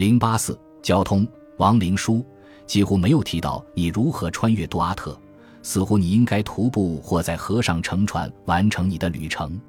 零八四交通，王灵书几乎没有提到你如何穿越杜阿特，似乎你应该徒步或在河上乘船完成你的旅程。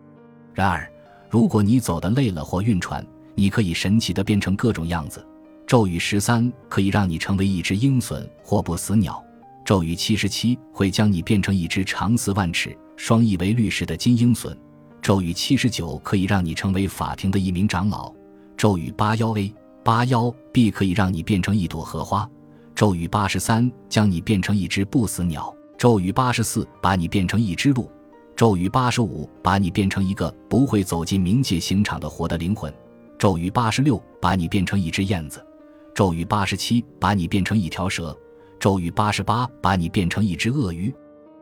然而，如果你走得累了或晕船，你可以神奇地变成各种样子。咒语十三可以让你成为一只鹰隼或不死鸟。咒语七十七会将你变成一只长四万尺、双翼为绿石的金鹰隼。咒语七十九可以让你成为法庭的一名长老。咒语八幺 A、八幺 B 可以让你变成一朵荷花。咒语八十三将你变成一只不死鸟。咒语八十四把你变成一只鹿。咒语八十五把你变成一个不会走进冥界刑场的活的灵魂。咒语八十六把你变成一只燕子。咒语八十七把你变成一条蛇。咒语八十八，把你变成一只鳄鱼，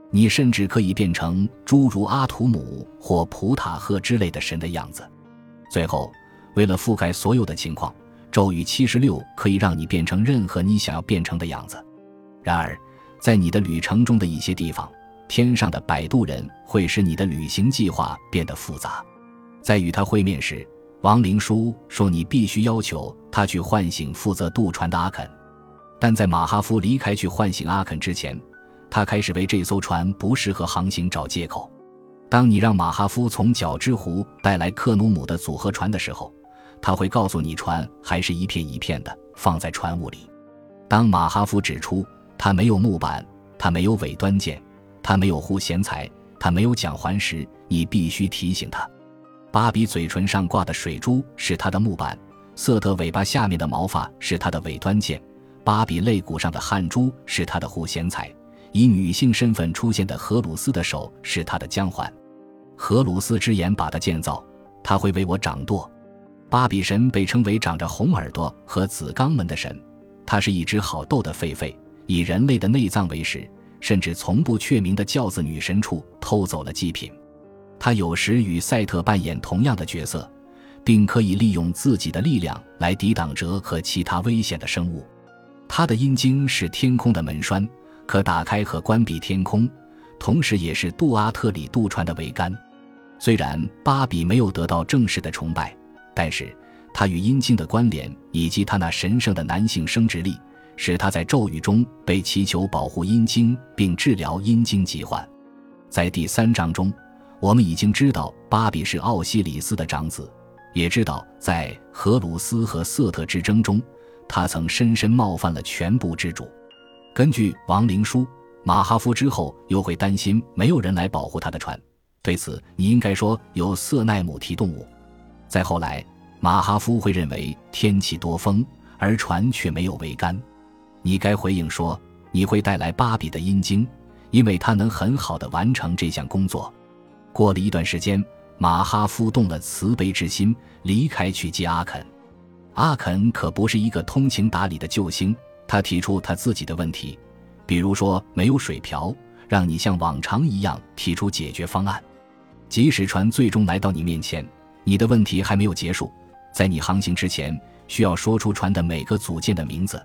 你甚至可以变成诸如阿图姆或普塔赫之类的神的样子。最后，为了覆盖所有的情况，咒语七十六可以让你变成任何你想要变成的样子。然而，在你的旅程中的一些地方，天上的摆渡人会使你的旅行计划变得复杂。在与他会面时，亡灵书说你必须要求他去唤醒负责渡船的阿肯。但在马哈夫离开去唤醒阿肯之前，他开始为这艘船不适合航行找借口。当你让马哈夫从角之湖带来克努姆的组合船的时候，他会告诉你船还是一片一片的放在船坞里。当马哈夫指出他没有木板，他没有尾端件，他没有护弦材，他没有桨环时，你必须提醒他：芭比嘴唇上挂的水珠是他的木板，瑟特尾巴下面的毛发是他的尾端件。芭比肋骨上的汗珠是他的护弦材，以女性身份出现的荷鲁斯的手是他的江环。荷鲁斯之言把她建造，他会为我掌舵。巴比神被称为长着红耳朵和紫肛门的神，他是一只好斗的狒狒，以人类的内脏为食，甚至从不确名的轿子女神处偷走了祭品。他有时与赛特扮演同样的角色，并可以利用自己的力量来抵挡蛇和其他危险的生物。它的阴茎是天空的门栓，可打开和关闭天空，同时也是杜阿特里渡船的桅杆。虽然芭比没有得到正式的崇拜，但是他与阴茎的关联以及他那神圣的男性生殖力，使他在咒语中被祈求保护阴茎并治疗阴茎疾患。在第三章中，我们已经知道巴比是奥西里斯的长子，也知道在荷鲁斯和瑟特之争中。他曾深深冒犯了全部之主。根据亡灵书，马哈夫之后又会担心没有人来保护他的船。对此，你应该说有瑟奈姆提动物。再后来，马哈夫会认为天气多风，而船却没有桅杆。你该回应说你会带来芭比的阴茎，因为他能很好的完成这项工作。过了一段时间，马哈夫动了慈悲之心，离开去接阿肯。阿肯可不是一个通情达理的救星，他提出他自己的问题，比如说没有水瓢，让你像往常一样提出解决方案。即使船最终来到你面前，你的问题还没有结束，在你航行之前，需要说出船的每个组件的名字。